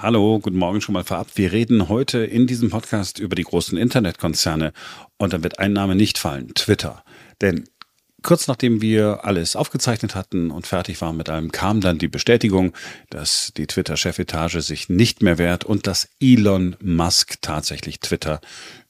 Hallo, guten Morgen schon mal vorab. Wir reden heute in diesem Podcast über die großen Internetkonzerne und dann wird ein Name nicht fallen, Twitter. Denn kurz nachdem wir alles aufgezeichnet hatten und fertig waren mit allem, kam dann die Bestätigung, dass die Twitter-Chefetage sich nicht mehr wehrt und dass Elon Musk tatsächlich Twitter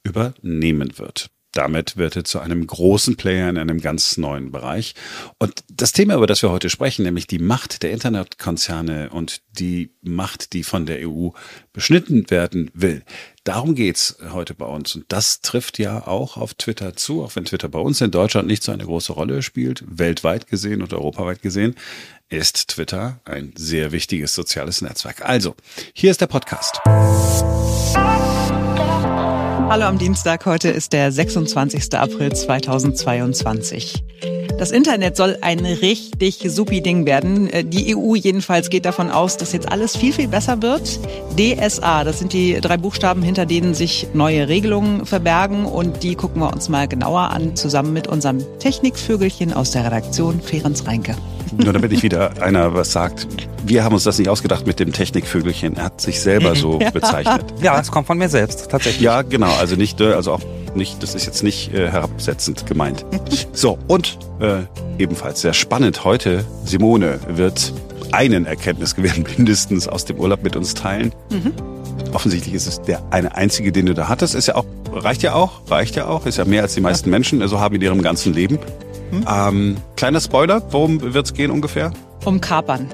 übernehmen wird. Damit wird er zu einem großen Player in einem ganz neuen Bereich. Und das Thema, über das wir heute sprechen, nämlich die Macht der Internetkonzerne und die Macht, die von der EU beschnitten werden will, darum geht's heute bei uns. Und das trifft ja auch auf Twitter zu, auch wenn Twitter bei uns in Deutschland nicht so eine große Rolle spielt, weltweit gesehen und europaweit gesehen, ist Twitter ein sehr wichtiges soziales Netzwerk. Also, hier ist der Podcast. Hallo am Dienstag, heute ist der 26. April 2022. Das Internet soll ein richtig supi Ding werden. Äh, die EU jedenfalls geht davon aus, dass jetzt alles viel, viel besser wird. DSA, das sind die drei Buchstaben, hinter denen sich neue Regelungen verbergen und die gucken wir uns mal genauer an, zusammen mit unserem Technikvögelchen aus der Redaktion Ferenc Reinke. Nur damit nicht wieder einer was sagt, wir haben uns das nicht ausgedacht mit dem Technikvögelchen. Er hat sich selber so ja. bezeichnet. Ja, das kommt von mir selbst, tatsächlich. Ja, genau. Also nicht, äh, also auch nicht, das ist jetzt nicht äh, herabsetzend gemeint. So, und äh, ebenfalls sehr spannend heute, Simone wird einen Erkenntnisgewinn mindestens aus dem Urlaub mit uns teilen. Mhm. Offensichtlich ist es der eine einzige, den du da hattest. Ist ja auch, reicht ja auch, reicht ja auch, ist ja mehr als die meisten Menschen, also haben in ihrem ganzen Leben. Hm? Ähm, kleiner Spoiler, worum wird es gehen ungefähr? Um Kapern.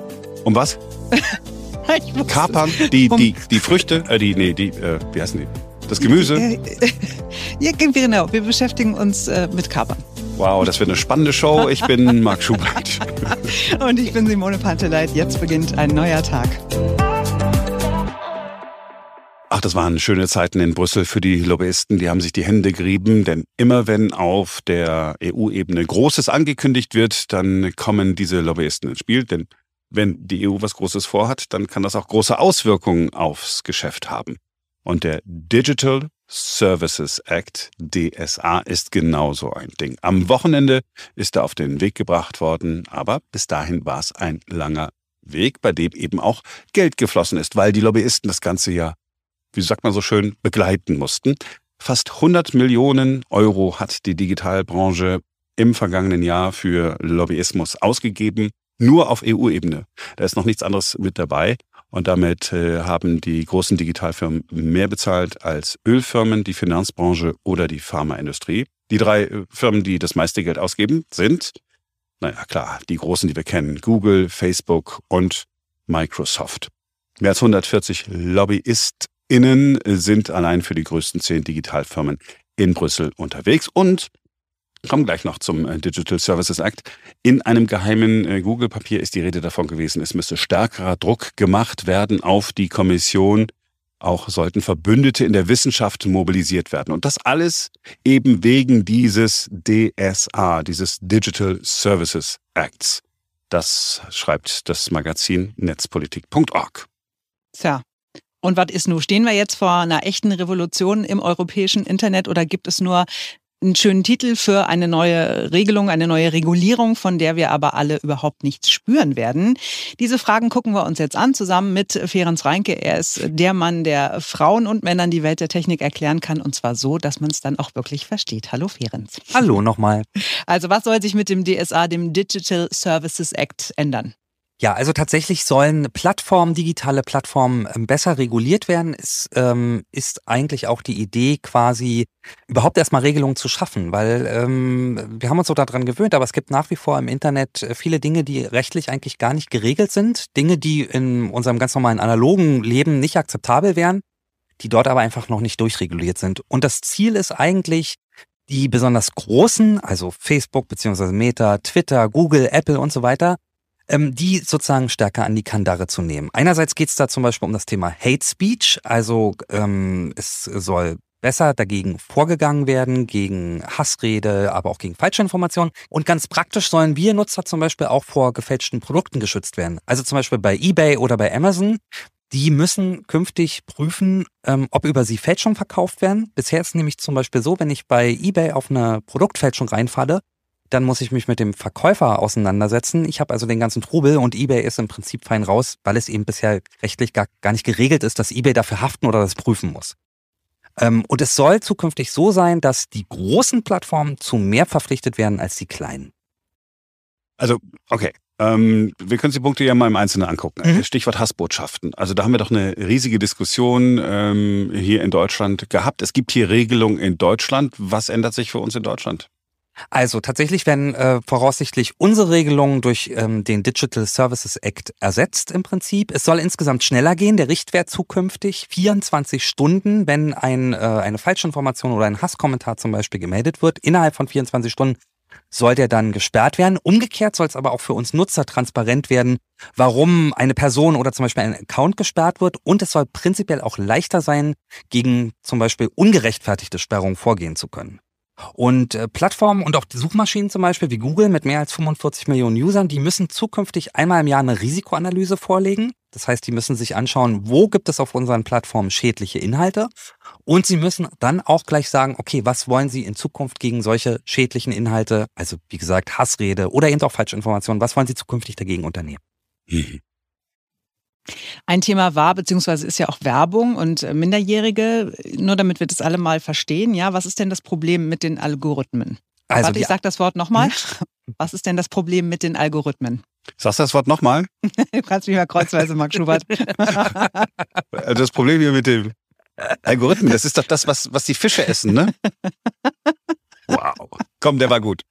Um was? Kapern, die, um die, die Früchte, äh, die, nee, die, äh, wie heißen die? Das Gemüse? Ja, genau. Wir beschäftigen uns äh, mit Kapern. Wow, das wird eine spannende Show. Ich bin Marc Schubert. Und ich bin Simone Panteleit. Jetzt beginnt ein neuer Tag. Das waren schöne Zeiten in Brüssel für die Lobbyisten. Die haben sich die Hände gerieben, denn immer wenn auf der EU-Ebene Großes angekündigt wird, dann kommen diese Lobbyisten ins Spiel. Denn wenn die EU was Großes vorhat, dann kann das auch große Auswirkungen aufs Geschäft haben. Und der Digital Services Act, DSA, ist genauso ein Ding. Am Wochenende ist er auf den Weg gebracht worden, aber bis dahin war es ein langer Weg, bei dem eben auch Geld geflossen ist, weil die Lobbyisten das Ganze ja wie sagt man so schön, begleiten mussten. Fast 100 Millionen Euro hat die Digitalbranche im vergangenen Jahr für Lobbyismus ausgegeben, nur auf EU-Ebene. Da ist noch nichts anderes mit dabei. Und damit äh, haben die großen Digitalfirmen mehr bezahlt als Ölfirmen, die Finanzbranche oder die Pharmaindustrie. Die drei äh, Firmen, die das meiste Geld ausgeben, sind, naja klar, die großen, die wir kennen, Google, Facebook und Microsoft. Mehr als 140 Lobbyist Innen sind allein für die größten zehn Digitalfirmen in Brüssel unterwegs und kommen gleich noch zum äh, Digital Services Act. In einem geheimen äh, Google-Papier ist die Rede davon gewesen, es müsse stärkerer Druck gemacht werden auf die Kommission. Auch sollten Verbündete in der Wissenschaft mobilisiert werden. Und das alles eben wegen dieses DSA, dieses Digital Services Acts. Das schreibt das Magazin netzpolitik.org. Tja, und was ist nun? Stehen wir jetzt vor einer echten Revolution im europäischen Internet oder gibt es nur einen schönen Titel für eine neue Regelung, eine neue Regulierung, von der wir aber alle überhaupt nichts spüren werden. Diese Fragen gucken wir uns jetzt an, zusammen mit Ferenc Reinke. Er ist der Mann, der Frauen und Männern die Welt der Technik erklären kann und zwar so, dass man es dann auch wirklich versteht. Hallo Ferenc. Hallo nochmal. Also was soll sich mit dem DSA, dem Digital Services Act, ändern? Ja, also tatsächlich sollen Plattformen, digitale Plattformen ähm, besser reguliert werden. Es ähm, ist eigentlich auch die Idee, quasi überhaupt erstmal Regelungen zu schaffen, weil ähm, wir haben uns so daran gewöhnt, aber es gibt nach wie vor im Internet äh, viele Dinge, die rechtlich eigentlich gar nicht geregelt sind. Dinge, die in unserem ganz normalen analogen Leben nicht akzeptabel wären, die dort aber einfach noch nicht durchreguliert sind. Und das Ziel ist eigentlich, die besonders großen, also Facebook beziehungsweise Meta, Twitter, Google, Apple und so weiter, ähm, die sozusagen stärker an die Kandare zu nehmen. Einerseits geht es da zum Beispiel um das Thema Hate Speech, also ähm, es soll besser dagegen vorgegangen werden, gegen Hassrede, aber auch gegen Falschinformationen. Und ganz praktisch sollen wir Nutzer zum Beispiel auch vor gefälschten Produkten geschützt werden. Also zum Beispiel bei eBay oder bei Amazon. Die müssen künftig prüfen, ähm, ob über sie Fälschungen verkauft werden. Bisher ist nämlich zum Beispiel so, wenn ich bei eBay auf eine Produktfälschung reinfalle, dann muss ich mich mit dem Verkäufer auseinandersetzen. Ich habe also den ganzen Trubel und eBay ist im Prinzip fein raus, weil es eben bisher rechtlich gar, gar nicht geregelt ist, dass eBay dafür haften oder das prüfen muss. Ähm, und es soll zukünftig so sein, dass die großen Plattformen zu mehr verpflichtet werden als die kleinen. Also, okay. Ähm, wir können uns die Punkte ja mal im Einzelnen angucken. Mhm. Stichwort Hassbotschaften. Also da haben wir doch eine riesige Diskussion ähm, hier in Deutschland gehabt. Es gibt hier Regelungen in Deutschland. Was ändert sich für uns in Deutschland? Also tatsächlich werden äh, voraussichtlich unsere Regelungen durch ähm, den Digital Services Act ersetzt im Prinzip. Es soll insgesamt schneller gehen. Der Richtwert zukünftig 24 Stunden, wenn ein, äh, eine Falschinformation oder ein Hasskommentar zum Beispiel gemeldet wird. Innerhalb von 24 Stunden soll der dann gesperrt werden. Umgekehrt soll es aber auch für uns Nutzer transparent werden, warum eine Person oder zum Beispiel ein Account gesperrt wird. Und es soll prinzipiell auch leichter sein, gegen zum Beispiel ungerechtfertigte Sperrungen vorgehen zu können. Und äh, Plattformen und auch die Suchmaschinen zum Beispiel wie Google mit mehr als 45 Millionen Usern, die müssen zukünftig einmal im Jahr eine Risikoanalyse vorlegen. Das heißt, die müssen sich anschauen, wo gibt es auf unseren Plattformen schädliche Inhalte. Und sie müssen dann auch gleich sagen, okay, was wollen sie in Zukunft gegen solche schädlichen Inhalte, also wie gesagt Hassrede oder eben auch Falschinformationen, was wollen sie zukünftig dagegen unternehmen? Mhm. Ein Thema war, beziehungsweise ist ja auch Werbung und äh, Minderjährige, nur damit wir das alle mal verstehen, ja, was ist denn das Problem mit den Algorithmen? Also Warte, ich sage das Wort nochmal. Hm? Was ist denn das Problem mit den Algorithmen? Sagst du das Wort nochmal? du kannst mich mal kreuzweise, Marc Schubert. Also das Problem hier mit dem Algorithmen, das ist doch das, was, was die Fische essen, ne? Wow. Komm, der war gut.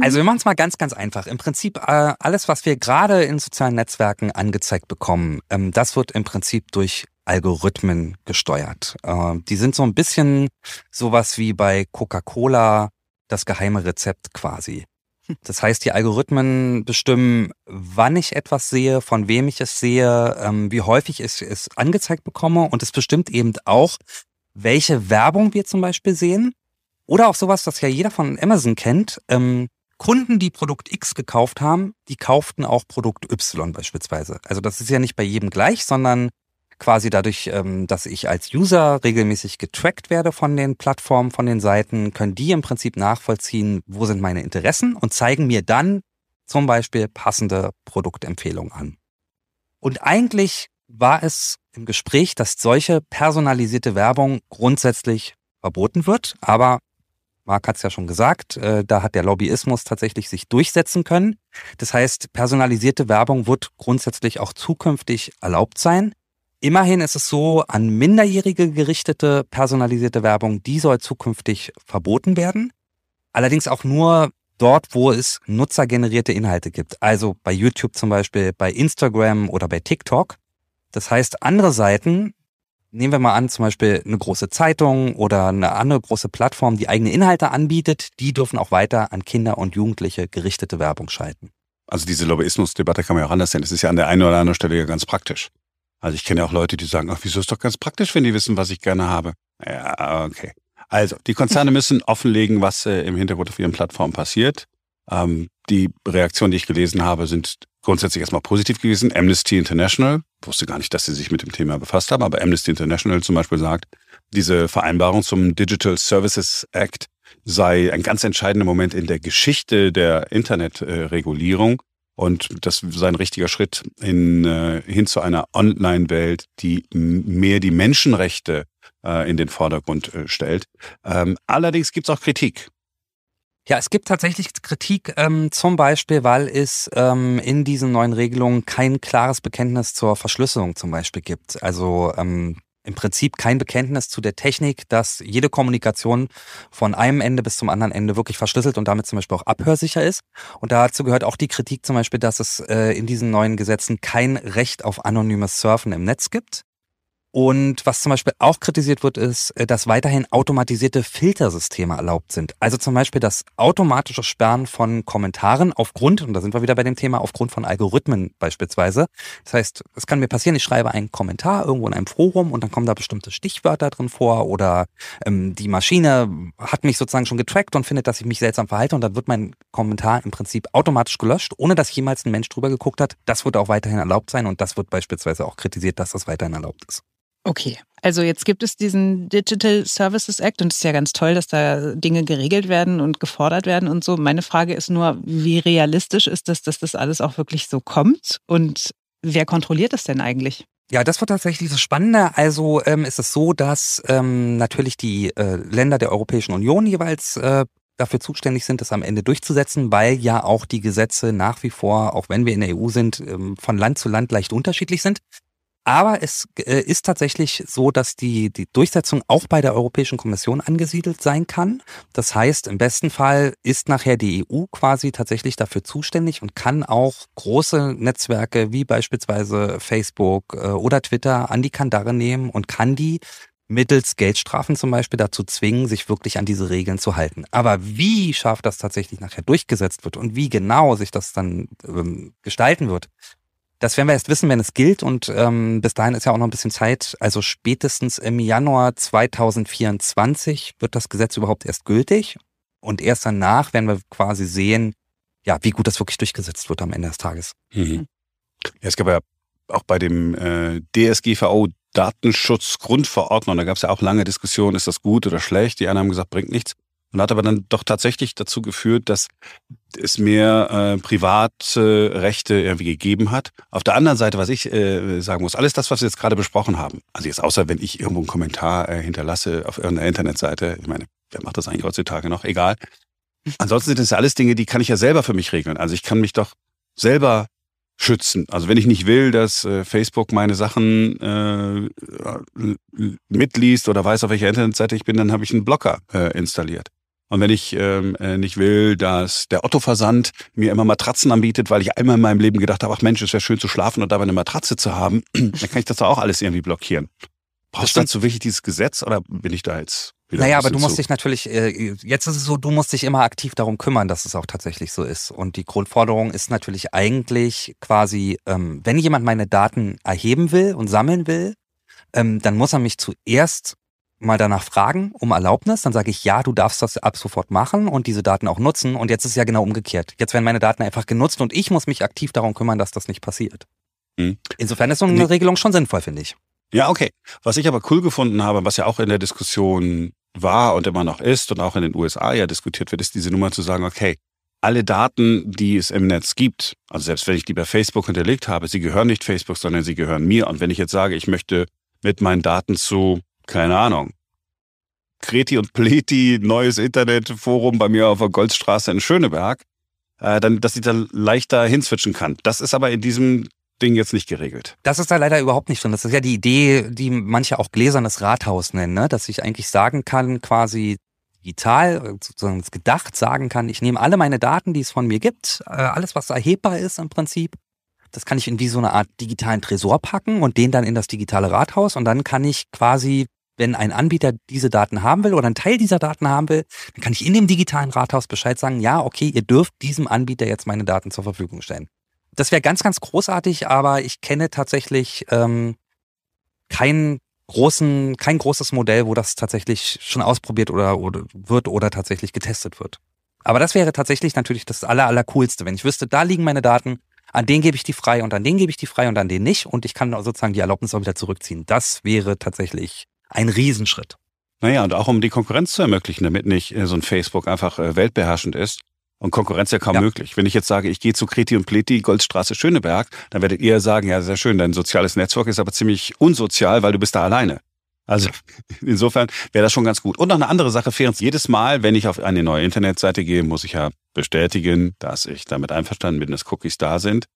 Also wir machen es mal ganz, ganz einfach. Im Prinzip äh, alles, was wir gerade in sozialen Netzwerken angezeigt bekommen, ähm, das wird im Prinzip durch Algorithmen gesteuert. Äh, die sind so ein bisschen sowas wie bei Coca-Cola das geheime Rezept quasi. Das heißt, die Algorithmen bestimmen, wann ich etwas sehe, von wem ich es sehe, ähm, wie häufig ich es angezeigt bekomme und es bestimmt eben auch, welche Werbung wir zum Beispiel sehen. Oder auch sowas, das ja jeder von Amazon kennt. Ähm, Kunden, die Produkt X gekauft haben, die kauften auch Produkt Y beispielsweise. Also das ist ja nicht bei jedem gleich, sondern quasi dadurch, ähm, dass ich als User regelmäßig getrackt werde von den Plattformen, von den Seiten, können die im Prinzip nachvollziehen, wo sind meine Interessen und zeigen mir dann zum Beispiel passende Produktempfehlungen an. Und eigentlich war es im Gespräch, dass solche personalisierte Werbung grundsätzlich verboten wird, aber Marc hat es ja schon gesagt, äh, da hat der Lobbyismus tatsächlich sich durchsetzen können. Das heißt, personalisierte Werbung wird grundsätzlich auch zukünftig erlaubt sein. Immerhin ist es so, an Minderjährige gerichtete personalisierte Werbung, die soll zukünftig verboten werden. Allerdings auch nur dort, wo es nutzergenerierte Inhalte gibt. Also bei YouTube zum Beispiel, bei Instagram oder bei TikTok. Das heißt, andere Seiten, nehmen wir mal an, zum Beispiel eine große Zeitung oder eine andere große Plattform, die eigene Inhalte anbietet, die dürfen auch weiter an Kinder und Jugendliche gerichtete Werbung schalten. Also diese Lobbyismusdebatte kann man ja auch anders sehen. Das ist ja an der einen oder anderen Stelle ja ganz praktisch. Also ich kenne ja auch Leute, die sagen, ach, wieso ist doch ganz praktisch, wenn die wissen, was ich gerne habe. Ja, okay. Also, die Konzerne müssen offenlegen, was äh, im Hintergrund auf ihren Plattformen passiert. Ähm, die Reaktionen, die ich gelesen habe, sind grundsätzlich erstmal positiv gewesen. Amnesty International, wusste gar nicht, dass sie sich mit dem Thema befasst haben, aber Amnesty International zum Beispiel sagt, diese Vereinbarung zum Digital Services Act sei ein ganz entscheidender Moment in der Geschichte der Internetregulierung und das sei ein richtiger Schritt in, äh, hin zu einer Online-Welt, die mehr die Menschenrechte äh, in den Vordergrund äh, stellt. Ähm, allerdings gibt es auch Kritik. Ja, es gibt tatsächlich Kritik, ähm, zum Beispiel, weil es ähm, in diesen neuen Regelungen kein klares Bekenntnis zur Verschlüsselung zum Beispiel gibt. Also ähm, im Prinzip kein Bekenntnis zu der Technik, dass jede Kommunikation von einem Ende bis zum anderen Ende wirklich verschlüsselt und damit zum Beispiel auch abhörsicher ist. Und dazu gehört auch die Kritik zum Beispiel, dass es äh, in diesen neuen Gesetzen kein Recht auf anonymes Surfen im Netz gibt. Und was zum Beispiel auch kritisiert wird, ist, äh, dass weiterhin automatisierte Filtersysteme erlaubt sind. Also zum Beispiel das automatische Sperren von Kommentaren aufgrund, und da sind wir wieder bei dem Thema, aufgrund von Algorithmen beispielsweise. Das heißt, es kann mir passieren, ich schreibe einen Kommentar irgendwo in einem Forum und dann kommen da bestimmte Stichwörter drin vor oder ähm, die Maschine hat mich sozusagen schon getrackt und findet, dass ich mich seltsam verhalte und dann wird mein Kommentar im Prinzip automatisch gelöscht, ohne dass jemals ein Mensch drüber geguckt hat. Das wird auch weiterhin erlaubt sein und das wird beispielsweise auch kritisiert, dass das weiterhin erlaubt ist. Okay, also jetzt gibt es diesen Digital Services Act und es ist ja ganz toll, dass da Dinge geregelt werden und gefordert werden und so. Meine Frage ist nur, wie realistisch ist das, dass das alles auch wirklich so kommt und wer kontrolliert das denn eigentlich? Ja, das wird tatsächlich das Spannende. Also ähm, ist es so, dass ähm, natürlich die äh, Länder der Europäischen Union jeweils äh, dafür zuständig sind, das am Ende durchzusetzen, weil ja auch die Gesetze nach wie vor, auch wenn wir in der EU sind, ähm, von Land zu Land leicht unterschiedlich sind. Aber es äh, ist tatsächlich so, dass die, die Durchsetzung auch bei der Europäischen Kommission angesiedelt sein kann. Das heißt, im besten Fall ist nachher die EU quasi tatsächlich dafür zuständig und kann auch große Netzwerke wie beispielsweise Facebook äh, oder Twitter an die Kandare nehmen und kann die mittels Geldstrafen zum Beispiel dazu zwingen, sich wirklich an diese Regeln zu halten. Aber wie scharf das tatsächlich nachher durchgesetzt wird und wie genau sich das dann ähm, gestalten wird, das werden wir erst wissen, wenn es gilt. Und ähm, bis dahin ist ja auch noch ein bisschen Zeit. Also spätestens im Januar 2024 wird das Gesetz überhaupt erst gültig. Und erst danach werden wir quasi sehen, ja, wie gut das wirklich durchgesetzt wird am Ende des Tages. Mhm. Ja, es gab ja auch bei dem äh, DSGVO Datenschutzgrundverordnung, da gab es ja auch lange Diskussionen, ist das gut oder schlecht? Die einen haben gesagt, bringt nichts. Und hat aber dann doch tatsächlich dazu geführt, dass es mehr äh, private Rechte irgendwie gegeben hat. Auf der anderen Seite, was ich äh, sagen muss, alles das, was wir jetzt gerade besprochen haben, also jetzt außer wenn ich irgendwo einen Kommentar äh, hinterlasse auf irgendeiner Internetseite, ich meine, wer macht das eigentlich heutzutage noch? Egal. Ansonsten sind das ja alles Dinge, die kann ich ja selber für mich regeln. Also ich kann mich doch selber schützen. Also wenn ich nicht will, dass äh, Facebook meine Sachen äh, mitliest oder weiß, auf welcher Internetseite ich bin, dann habe ich einen Blocker äh, installiert. Und wenn ich ähm, äh, nicht will, dass der Otto-Versand mir immer Matratzen anbietet, weil ich einmal in meinem Leben gedacht habe, ach Mensch, es wäre schön zu schlafen und dabei eine Matratze zu haben, dann kann ich das auch alles irgendwie blockieren. Brauchst du dazu wirklich dieses Gesetz oder bin ich da jetzt wieder Naja, aber du musst zu? dich natürlich, äh, jetzt ist es so, du musst dich immer aktiv darum kümmern, dass es auch tatsächlich so ist. Und die Grundforderung ist natürlich eigentlich quasi, ähm, wenn jemand meine Daten erheben will und sammeln will, ähm, dann muss er mich zuerst mal danach fragen um Erlaubnis, dann sage ich, ja, du darfst das ab sofort machen und diese Daten auch nutzen. Und jetzt ist es ja genau umgekehrt. Jetzt werden meine Daten einfach genutzt und ich muss mich aktiv darum kümmern, dass das nicht passiert. Hm. Insofern ist so eine nee. Regelung schon sinnvoll, finde ich. Ja, okay. Was ich aber cool gefunden habe, was ja auch in der Diskussion war und immer noch ist und auch in den USA ja diskutiert wird, ist diese Nummer zu sagen, okay, alle Daten, die es im Netz gibt, also selbst wenn ich die bei Facebook hinterlegt habe, sie gehören nicht Facebook, sondern sie gehören mir. Und wenn ich jetzt sage, ich möchte mit meinen Daten zu keine Ahnung, Kreti und Pleti, neues Internetforum bei mir auf der Goldstraße in Schöneberg, äh, dann, dass ich da leichter hinswitchen kann. Das ist aber in diesem Ding jetzt nicht geregelt. Das ist da leider überhaupt nicht drin. Das ist ja die Idee, die manche auch gläsernes Rathaus nennen, ne? dass ich eigentlich sagen kann, quasi digital, sozusagen gedacht sagen kann, ich nehme alle meine Daten, die es von mir gibt, äh, alles, was erhebbar ist im Prinzip, das kann ich in wie so eine Art digitalen Tresor packen und den dann in das digitale Rathaus und dann kann ich quasi wenn ein Anbieter diese Daten haben will oder einen Teil dieser Daten haben will, dann kann ich in dem digitalen Rathaus Bescheid sagen, ja, okay, ihr dürft diesem Anbieter jetzt meine Daten zur Verfügung stellen. Das wäre ganz, ganz großartig, aber ich kenne tatsächlich ähm, kein großen, kein großes Modell, wo das tatsächlich schon ausprobiert oder, oder wird oder tatsächlich getestet wird. Aber das wäre tatsächlich natürlich das aller, aller wenn ich wüsste, da liegen meine Daten, an den gebe ich die frei und an den gebe ich die frei und an den nicht und ich kann sozusagen die Erlaubnis auch wieder zurückziehen. Das wäre tatsächlich ein Riesenschritt. Naja, und auch um die Konkurrenz zu ermöglichen, damit nicht äh, so ein Facebook einfach äh, weltbeherrschend ist. Und Konkurrenz ja kaum ja. möglich. Wenn ich jetzt sage, ich gehe zu Kreti und Pleti, Goldstraße, Schöneberg, dann werdet ihr sagen, ja, sehr schön, dein soziales Netzwerk ist aber ziemlich unsozial, weil du bist da alleine. Also insofern wäre das schon ganz gut. Und noch eine andere Sache, Ferenc, jedes Mal, wenn ich auf eine neue Internetseite gehe, muss ich ja bestätigen, dass ich damit einverstanden bin, dass Cookies da sind.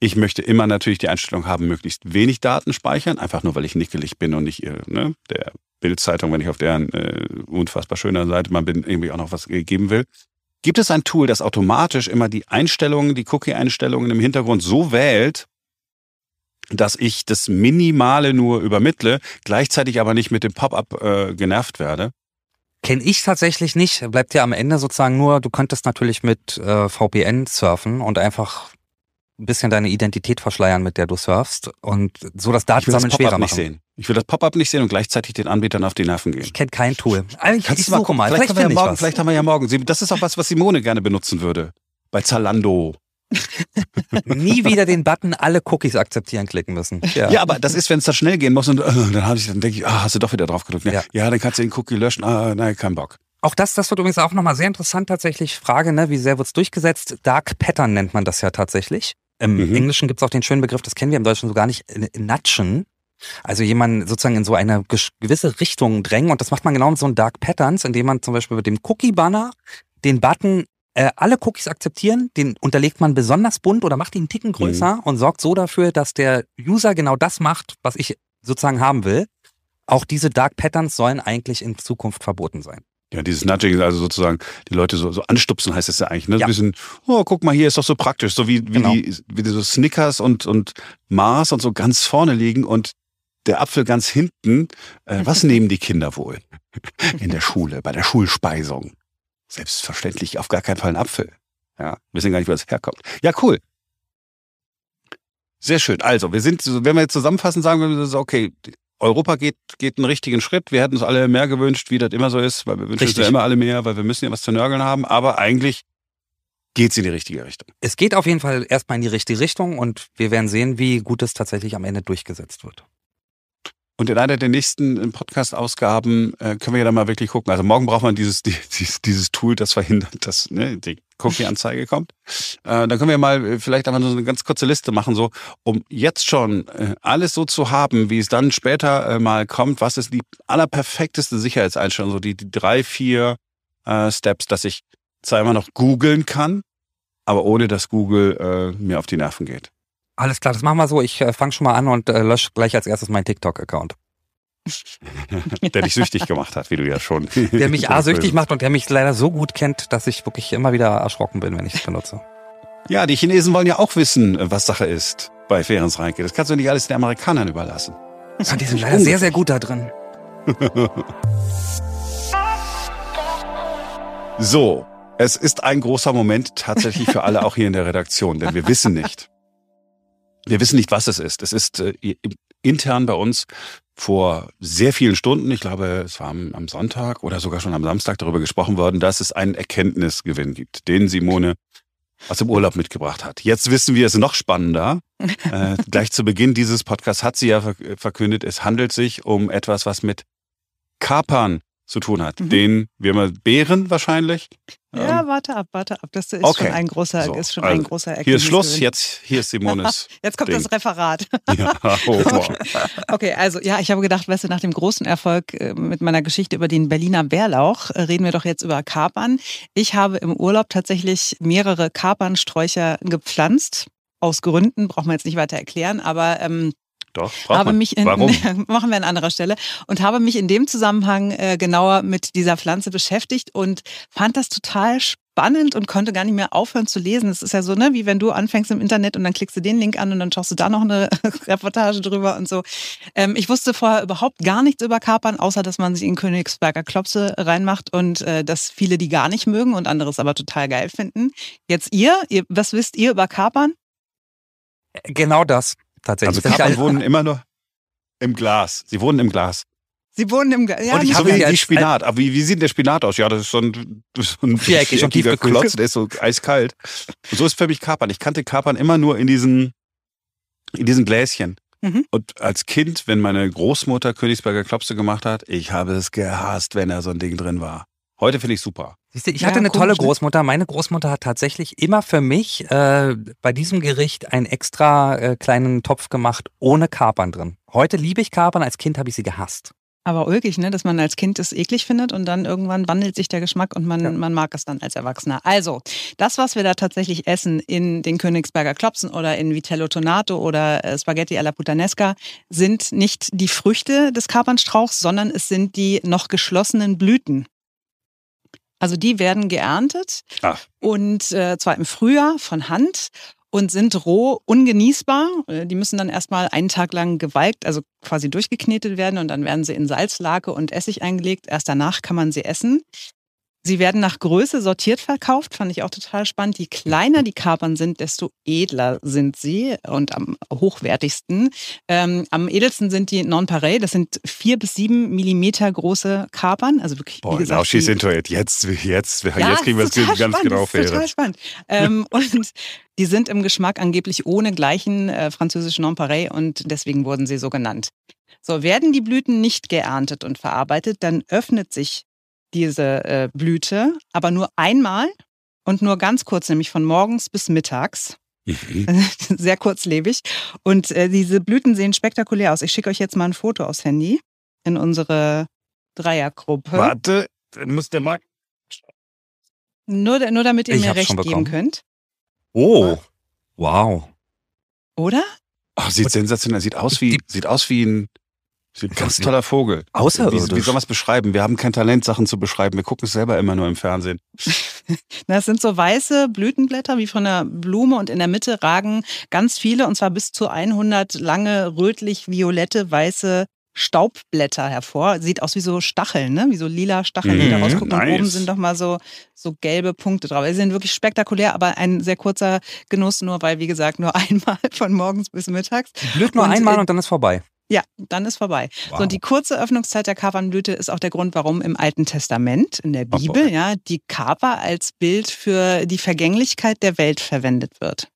Ich möchte immer natürlich die Einstellung haben, möglichst wenig Daten speichern, einfach nur, weil ich nickelig bin und nicht äh, ne, der Bildzeitung, wenn ich auf deren äh, unfassbar schöner Seite mal bin, irgendwie auch noch was geben will. Gibt es ein Tool, das automatisch immer die Einstellungen, die Cookie-Einstellungen im Hintergrund so wählt, dass ich das Minimale nur übermittle, gleichzeitig aber nicht mit dem Pop-up äh, genervt werde? Kenne ich tatsächlich nicht. Bleibt ja am Ende sozusagen nur, du könntest natürlich mit äh, VPN surfen und einfach ein bisschen deine Identität verschleiern, mit der du surfst und so das Datensammeln schwerer machen. Nicht sehen. Ich will das Pop-up nicht sehen und gleichzeitig den Anbietern auf die Nerven gehen. Ich kenne kein Tool. Eigentlich Kannst du mal gucken, mal. Vielleicht, vielleicht, haben wir ja morgen, vielleicht haben wir ja morgen. Das ist auch was, was Simone gerne benutzen würde. Bei Zalando Nie wieder den Button alle Cookies akzeptieren klicken müssen. Ja, ja aber das ist, wenn es da schnell gehen muss und äh, dann habe ich, dann denke ich, ah, hast du doch wieder drauf gedrückt. Ja. ja, dann kannst du den Cookie löschen. Ah, nein, kein Bock. Auch das, das wird übrigens auch nochmal sehr interessant tatsächlich. Frage, ne, wie sehr wird's durchgesetzt? Dark Pattern nennt man das ja tatsächlich. Im mhm. Englischen gibt's auch den schönen Begriff, das kennen wir im Deutschen so gar nicht, Natschen. Also jemanden sozusagen in so eine gewisse Richtung drängen. Und das macht man genau mit so einem Dark Patterns, indem man zum Beispiel mit dem Cookie-Banner den Button äh, alle Cookies akzeptieren, den unterlegt man besonders bunt oder macht ihn einen Ticken größer mhm. und sorgt so dafür, dass der User genau das macht, was ich sozusagen haben will. Auch diese Dark Patterns sollen eigentlich in Zukunft verboten sein. Ja, dieses Nudging, also sozusagen die Leute so, so anstupsen, heißt es ja eigentlich. Ne? Ja. Ein bisschen, oh, guck mal, hier ist doch so praktisch, so wie, wie, genau. die, wie die so Snickers und, und Mars und so ganz vorne liegen und der Apfel ganz hinten. Äh, was nehmen die Kinder wohl in der Schule, bei der Schulspeisung? Selbstverständlich auf gar keinen Fall ein Apfel. Ja, wissen gar nicht, wo das herkommt. Ja, cool. Sehr schön. Also, wir sind, wenn wir jetzt zusammenfassen, sagen wir, okay, Europa geht, geht einen richtigen Schritt. Wir hätten uns alle mehr gewünscht, wie das immer so ist, weil wir wünschen uns ja immer alle mehr, weil wir müssen ja was zu nörgeln haben. Aber eigentlich geht es in die richtige Richtung. Es geht auf jeden Fall erstmal in die richtige Richtung und wir werden sehen, wie gut es tatsächlich am Ende durchgesetzt wird. Und in einer der nächsten äh, Podcast-Ausgaben äh, können wir ja dann mal wirklich gucken. Also morgen braucht man dieses, dieses, dieses Tool, das verhindert, dass ne, die Cookie-Anzeige kommt. Äh, dann können wir mal äh, vielleicht einfach so eine ganz kurze Liste machen, so um jetzt schon äh, alles so zu haben, wie es dann später äh, mal kommt. Was ist die allerperfekteste Sicherheitseinstellung? So die, die drei, vier äh, Steps, dass ich zwar immer noch googeln kann, aber ohne dass Google äh, mir auf die Nerven geht. Alles klar, das machen wir so. Ich äh, fange schon mal an und äh, lösche gleich als erstes meinen TikTok-Account. der dich süchtig gemacht hat, wie du ja schon. Der mich A süchtig macht und der mich leider so gut kennt, dass ich wirklich immer wieder erschrocken bin, wenn ich es benutze. Ja, die Chinesen wollen ja auch wissen, was Sache ist bei Ferenc Reinke. Das kannst du nicht alles den Amerikanern überlassen. Ja, die sind leider sehr, sehr gut da drin. so, es ist ein großer Moment tatsächlich für alle auch hier in der Redaktion, denn wir wissen nicht, wir wissen nicht, was es ist. Es ist äh, intern bei uns vor sehr vielen Stunden, ich glaube, es war am, am, Sonntag oder sogar schon am Samstag darüber gesprochen worden, dass es einen Erkenntnisgewinn gibt, den Simone aus dem Urlaub mitgebracht hat. Jetzt wissen wir es noch spannender. äh, gleich zu Beginn dieses Podcasts hat sie ja verkündet, es handelt sich um etwas, was mit Kapern zu tun hat. Mhm. Den wir mal Bären wahrscheinlich. Ja, ähm, warte ab, warte ab. Das ist okay. schon ein großer, so, ist schon also, ein großer Hier ist Schluss, jetzt hier ist Simones. jetzt kommt Ding. das Referat. ja, oh, wow. okay, also ja, ich habe gedacht, weißt du, nach dem großen Erfolg äh, mit meiner Geschichte über den Berliner Bärlauch äh, reden wir doch jetzt über Kapern. Ich habe im Urlaub tatsächlich mehrere Kapernsträucher gepflanzt. Aus Gründen, braucht man jetzt nicht weiter erklären, aber ähm, doch, habe mich in, Warum? machen wir an anderer Stelle und habe mich in dem Zusammenhang äh, genauer mit dieser Pflanze beschäftigt und fand das total spannend und konnte gar nicht mehr aufhören zu lesen. Es ist ja so, ne, wie wenn du anfängst im Internet und dann klickst du den Link an und dann schaust du da noch eine Reportage drüber und so. Ähm, ich wusste vorher überhaupt gar nichts über Kapern, außer dass man sich in Königsberger Klopse reinmacht und äh, dass viele die gar nicht mögen und andere es aber total geil finden. Jetzt ihr, ihr was wisst ihr über Kapern? Genau das tatsächlich. Also Kapern wohnen immer nur im Glas. Sie wohnen im Glas. Sie wohnen im Glas. Ja, und ich so wie, wie Spinat. Aber wie, wie sieht der Spinat aus? Ja, das ist so ein, so ein viereckig und Klotz, der ist so eiskalt. Und so ist für mich Kapern. Ich kannte Kapern immer nur in diesen, in diesen Gläschen. Mhm. Und als Kind, wenn meine Großmutter Königsberger Klopse gemacht hat, ich habe es gehasst, wenn da so ein Ding drin war. Heute finde ich super. Siehst du, ich ja, hatte eine tolle Großmutter. Meine Großmutter hat tatsächlich immer für mich äh, bei diesem Gericht einen extra äh, kleinen Topf gemacht, ohne Kapern drin. Heute liebe ich Kapern, als Kind habe ich sie gehasst. Aber ulkig, ne? dass man als Kind es eklig findet und dann irgendwann wandelt sich der Geschmack und man, ja. man mag es dann als Erwachsener. Also, das, was wir da tatsächlich essen in den Königsberger Klopsen oder in Vitello Tonato oder äh, Spaghetti alla Puttanesca, sind nicht die Früchte des Kapernstrauchs, sondern es sind die noch geschlossenen Blüten. Also die werden geerntet Ach. und äh, zwar im Frühjahr von Hand und sind roh ungenießbar. Äh, die müssen dann erstmal einen Tag lang gewalkt, also quasi durchgeknetet werden und dann werden sie in Salzlake und Essig eingelegt. Erst danach kann man sie essen. Sie werden nach Größe sortiert verkauft, fand ich auch total spannend. Je kleiner die Kapern sind, desto edler sind sie und am hochwertigsten. Ähm, am edelsten sind die Non-Paré, das sind vier bis sieben Millimeter große Kapern. Also wirklich, Boah, wie gesagt, now she's into it. Jetzt, jetzt, ja, jetzt kriegen wir es ganz spannend, genau fehlen. Total spannend. ähm, und die sind im Geschmack angeblich ohne gleichen äh, französischen Non-Paré und deswegen wurden sie so genannt. So, werden die Blüten nicht geerntet und verarbeitet, dann öffnet sich diese äh, Blüte, aber nur einmal und nur ganz kurz, nämlich von morgens bis mittags. Mhm. Sehr kurzlebig. Und äh, diese Blüten sehen spektakulär aus. Ich schicke euch jetzt mal ein Foto aufs Handy in unsere Dreiergruppe. Warte, muss der mal. Nur, nur damit ihr ich mir recht geben könnt. Oh, wow. Oder? Oh, sieht sensationell. Sieht aus wie, sieht aus wie ein ganz toller Vogel. Außerirdisch. Wie, wie soll man es beschreiben? Wir haben kein Talent, Sachen zu beschreiben. Wir gucken es selber immer nur im Fernsehen. Das sind so weiße Blütenblätter wie von einer Blume und in der Mitte ragen ganz viele, und zwar bis zu 100 lange, rötlich-violette, weiße Staubblätter hervor. Sieht aus wie so Stacheln, ne? wie so lila Stacheln, die da mhm, rausgucken. Nice. Und oben sind doch mal so, so gelbe Punkte drauf. Sie sind wirklich spektakulär, aber ein sehr kurzer Genuss, nur weil, wie gesagt, nur einmal von morgens bis mittags. Blüht nur und, einmal und dann ist vorbei. Ja, dann ist vorbei. Wow. So, und die kurze Öffnungszeit der Kapernblüte ist auch der Grund, warum im Alten Testament, in der Bibel, oh ja, die Kaper als Bild für die Vergänglichkeit der Welt verwendet wird.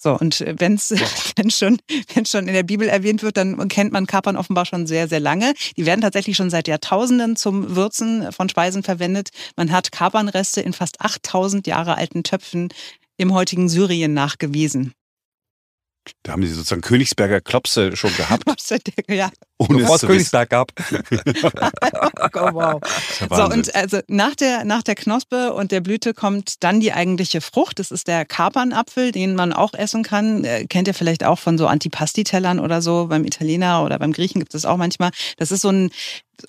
So, und wenn es wenn schon, wenn schon in der Bibel erwähnt wird, dann kennt man Kapern offenbar schon sehr, sehr lange. Die werden tatsächlich schon seit Jahrtausenden zum Würzen von Speisen verwendet. Man hat Kapernreste in fast 8000 Jahre alten Töpfen im heutigen Syrien nachgewiesen. Da haben sie sozusagen Königsberger Klopse schon gehabt. Klopse, ja. Ohne Bevor es Königsberg gab. oh, wow. So, und also nach der, nach der Knospe und der Blüte kommt dann die eigentliche Frucht. Das ist der Kapernapfel, den man auch essen kann. Äh, kennt ihr vielleicht auch von so Antipasti-Tellern oder so. Beim Italiener oder beim Griechen gibt es auch manchmal. Das ist so ein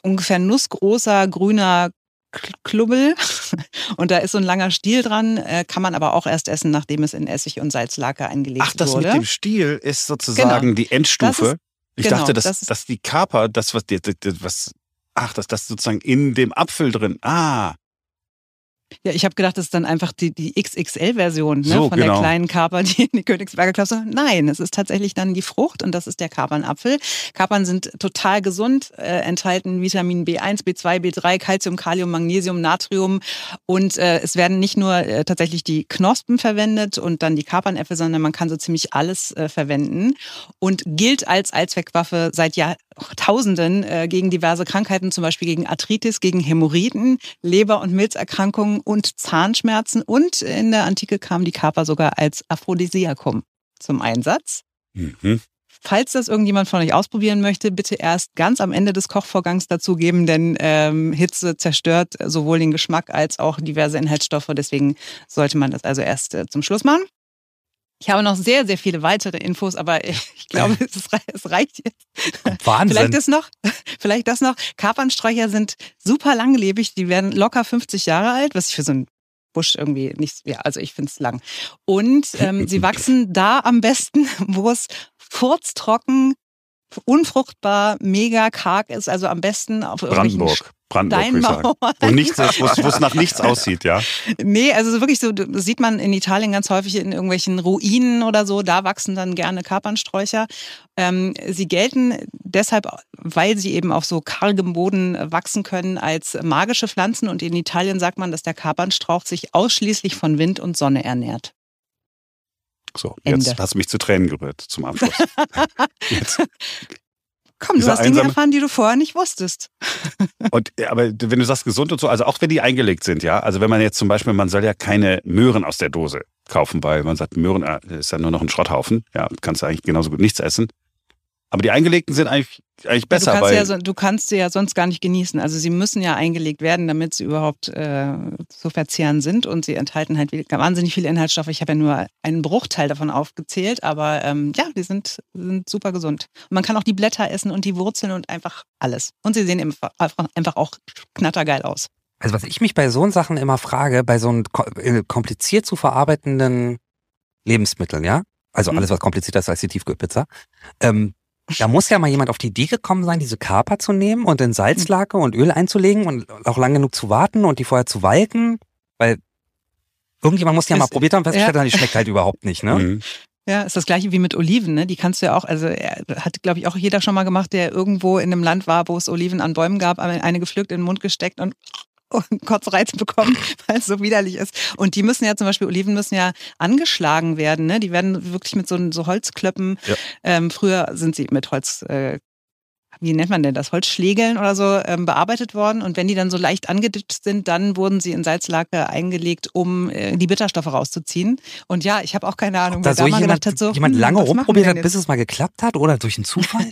ungefähr nussgroßer grüner Klubbel und da ist so ein langer Stiel dran, äh, kann man aber auch erst essen, nachdem es in Essig und Salzlake eingelegt wurde. Ach, das wurde. mit dem Stiel ist sozusagen genau. die Endstufe. Ist, ich genau, dachte, dass, das dass die Kaper, das was, was ach, dass das sozusagen in dem Apfel drin. Ah, ja, ich habe gedacht, das ist dann einfach die, die XXL-Version ne, so, von genau. der kleinen Kaper, die in die Königsberger Klasse. Nein, es ist tatsächlich dann die Frucht und das ist der Kapernapfel. Kapern sind total gesund, äh, enthalten Vitamin B1, B2, B3, Calcium, Kalium, Magnesium, Natrium und äh, es werden nicht nur äh, tatsächlich die Knospen verwendet und dann die Kapernäpfel, sondern man kann so ziemlich alles äh, verwenden und gilt als Allzweckwaffe seit Jahrtausenden äh, gegen diverse Krankheiten, zum Beispiel gegen Arthritis, gegen Hämorrhoiden, Leber- und Milzerkrankungen und Zahnschmerzen und in der Antike kam die Kaper sogar als Aphrodisiakum zum Einsatz. Mhm. Falls das irgendjemand von euch ausprobieren möchte, bitte erst ganz am Ende des Kochvorgangs dazugeben, denn ähm, Hitze zerstört sowohl den Geschmack als auch diverse Inhaltsstoffe. Deswegen sollte man das also erst äh, zum Schluss machen. Ich habe noch sehr, sehr viele weitere Infos, aber ich glaube, es, reicht jetzt. Wahnsinn. Vielleicht das noch. Vielleicht das noch. Kapernsträucher sind super langlebig. Die werden locker 50 Jahre alt, was ich für so einen Busch irgendwie nicht, ja, also ich finde es lang. Und ähm, sie wachsen da am besten, wo es furztrocken, unfruchtbar, mega karg ist, also am besten auf Brandenburg. Brandenburg, würde ich sagen. Wo, nichts, wo, es nach nichts aussieht, ja? Nee, also wirklich so, das sieht man in Italien ganz häufig in irgendwelchen Ruinen oder so, da wachsen dann gerne Kapernsträucher. Ähm, sie gelten deshalb, weil sie eben auf so kargem Boden wachsen können, als magische Pflanzen und in Italien sagt man, dass der Kapernstrauch sich ausschließlich von Wind und Sonne ernährt. So, jetzt Ende. hast du mich zu Tränen gerührt zum Abschluss. jetzt. Komm, du hast Dinge erfahren, die du vorher nicht wusstest. und, aber wenn du sagst gesund und so, also auch wenn die eingelegt sind, ja, also wenn man jetzt zum Beispiel, man soll ja keine Möhren aus der Dose kaufen, weil man sagt, Möhren äh, ist ja nur noch ein Schrotthaufen, ja, kannst du eigentlich genauso gut nichts essen. Aber die eingelegten sind eigentlich, eigentlich besser. Du kannst, ja, du kannst sie ja sonst gar nicht genießen. Also sie müssen ja eingelegt werden, damit sie überhaupt äh, zu verzehren sind. Und sie enthalten halt wahnsinnig viele Inhaltsstoffe. Ich habe ja nur einen Bruchteil davon aufgezählt, aber ähm, ja, die sind, sind super gesund. Und man kann auch die Blätter essen und die Wurzeln und einfach alles. Und sie sehen einfach auch knattergeil aus. Also was ich mich bei so Sachen immer frage, bei so äh, kompliziert zu verarbeitenden Lebensmitteln, ja, also mhm. alles, was komplizierter ist als die Tiefkühlpizza, ähm, Da muss ja mal jemand auf die Idee gekommen sein, diese Kaper zu nehmen und in Salzlake und Öl einzulegen und auch lang genug zu warten und die vorher zu walken, weil irgendjemand muss ja mal probiert haben, festgestellt ja. haben, die schmeckt halt überhaupt nicht, ne? Mhm. Ja, ist das gleiche wie mit Oliven, ne? Die kannst du ja auch, also äh, hat, glaube ich, auch jeder schon mal gemacht, der irgendwo in einem Land war, wo es Oliven an Bäumen gab, eine eine gepflückt, in den Mund gesteckt und Kotzreiz bekommen, weil es so widerlich ist. Und die müssen ja zum Beispiel, Oliven müssen ja angeschlagen werden, ne? Die werden wirklich mit so, so Holzklöppen, Ja. ähm, früher sind sie mit Holz, äh, wie nennt man denn das, Holzschlägeln oder so ähm, bearbeitet worden. Und wenn die dann so leicht angeditscht sind, dann wurden sie in Salzlake eingelegt, um äh, die Bitterstoffe rauszuziehen. Und ja, ich habe auch keine Ahnung, Da wer so da mal jemand, gedacht hat, so, jemand hm, lange was rumprobiert hat, bis es mal geklappt hat oder durch einen Zufall?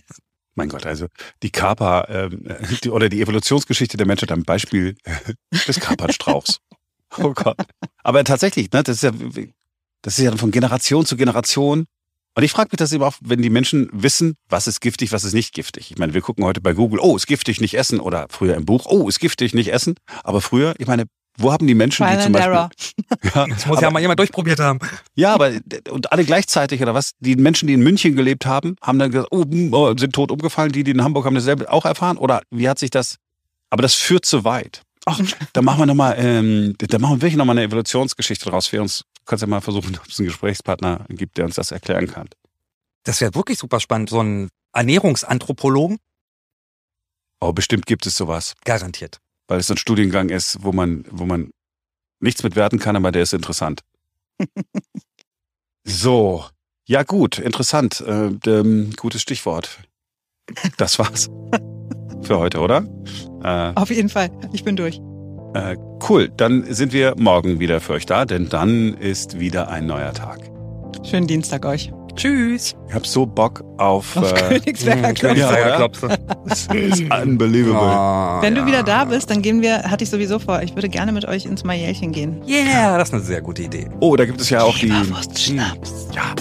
Mein Gott, also die Kaper ähm, die, oder die Evolutionsgeschichte der Menschheit am Beispiel des Kapernstrauchs. Oh Gott. Aber tatsächlich, ne, das ist ja, das ist ja von Generation zu Generation. Und ich frage mich das eben auch, wenn die Menschen wissen, was ist giftig, was ist nicht giftig. Ich meine, wir gucken heute bei Google, oh, ist giftig, nicht essen. Oder früher im Buch, oh, ist giftig, nicht essen. Aber früher, ich meine, wo haben die Menschen, Trial die zum Beispiel, Error. ja, Das muss ja aber- mal jemand durchprobiert haben. ja, aber und alle gleichzeitig oder was? Die Menschen, die in München gelebt haben, haben dann gesagt, oh, hm, oh, sind tot umgefallen. Die, die in Hamburg haben dasselbe auch erfahren. Oder wie hat sich das? Aber das führt zu weit. Ach, da machen wir noch mal, ähm, da machen wir wirklich noch mal eine Evolutionsgeschichte draus für uns. Du kannst ja mal versuchen, ob es einen Gesprächspartner gibt, der uns das erklären kann. Das wäre wirklich super spannend. So ein Ernährungsanthropologen Oh, bestimmt gibt es sowas, garantiert. Weil es so ein Studiengang ist, wo man, wo man nichts mit werten kann, aber der ist interessant. so, ja gut, interessant. Äh, ähm, gutes Stichwort. Das war's für heute, oder? Äh, Auf jeden Fall. Ich bin durch. äh, cool, dann sind wir morgen wieder für euch da, denn dann ist wieder ein neuer Tag. Schönen Dienstag euch. Tschüss. Ich hab so Bock auf. Auf Äh, Königsberger. Ja, oder? Königsberger-Klopse. das ist unbelievable. Oh, Wenn du ja. wieder da bist, dann gehen wir, hatte ich sowieso vor, ich würde gerne mit euch ins Majelchen gehen. Yeah, das ist eine sehr gute Idee. Oh, da gibt es ja auch die. Leberwurst-Schnaps. Ja,